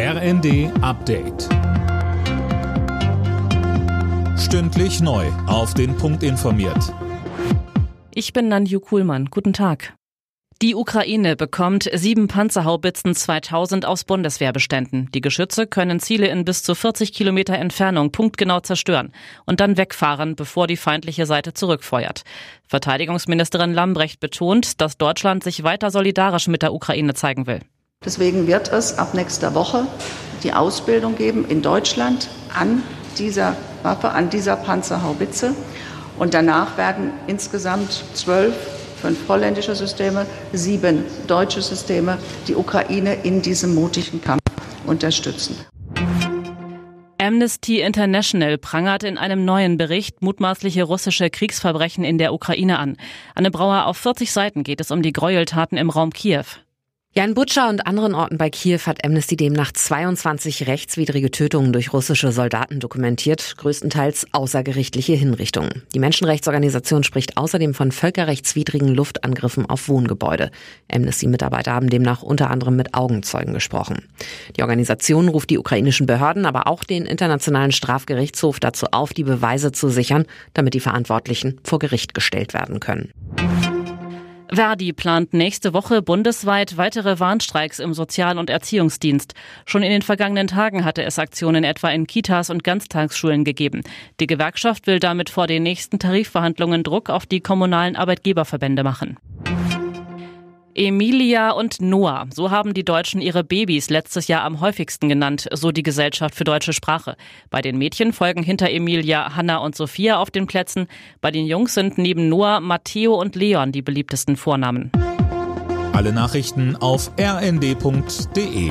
RND Update. Stündlich neu. Auf den Punkt informiert. Ich bin Nanju Kuhlmann. Guten Tag. Die Ukraine bekommt sieben Panzerhaubitzen 2000 aus Bundeswehrbeständen. Die Geschütze können Ziele in bis zu 40 Kilometer Entfernung punktgenau zerstören und dann wegfahren, bevor die feindliche Seite zurückfeuert. Verteidigungsministerin Lambrecht betont, dass Deutschland sich weiter solidarisch mit der Ukraine zeigen will. Deswegen wird es ab nächster Woche die Ausbildung geben in Deutschland an dieser Waffe, an dieser Panzerhaubitze. Und danach werden insgesamt zwölf, fünf holländische Systeme, sieben deutsche Systeme die Ukraine in diesem mutigen Kampf unterstützen. Amnesty International prangert in einem neuen Bericht mutmaßliche russische Kriegsverbrechen in der Ukraine an. Anne Brauer, auf 40 Seiten geht es um die Gräueltaten im Raum Kiew. Ja, in Butscha und anderen Orten bei Kiew hat Amnesty demnach 22 rechtswidrige Tötungen durch russische Soldaten dokumentiert, größtenteils außergerichtliche Hinrichtungen. Die Menschenrechtsorganisation spricht außerdem von völkerrechtswidrigen Luftangriffen auf Wohngebäude. Amnesty-Mitarbeiter haben demnach unter anderem mit Augenzeugen gesprochen. Die Organisation ruft die ukrainischen Behörden, aber auch den Internationalen Strafgerichtshof dazu auf, die Beweise zu sichern, damit die Verantwortlichen vor Gericht gestellt werden können. Verdi plant nächste Woche bundesweit weitere Warnstreiks im Sozial- und Erziehungsdienst. Schon in den vergangenen Tagen hatte es Aktionen etwa in Kitas und Ganztagsschulen gegeben. Die Gewerkschaft will damit vor den nächsten Tarifverhandlungen Druck auf die kommunalen Arbeitgeberverbände machen. Emilia und Noah, so haben die Deutschen ihre Babys letztes Jahr am häufigsten genannt, so die Gesellschaft für deutsche Sprache. Bei den Mädchen folgen hinter Emilia Hanna und Sophia auf den Plätzen. Bei den Jungs sind neben Noah Matteo und Leon die beliebtesten Vornamen. Alle Nachrichten auf rnd.de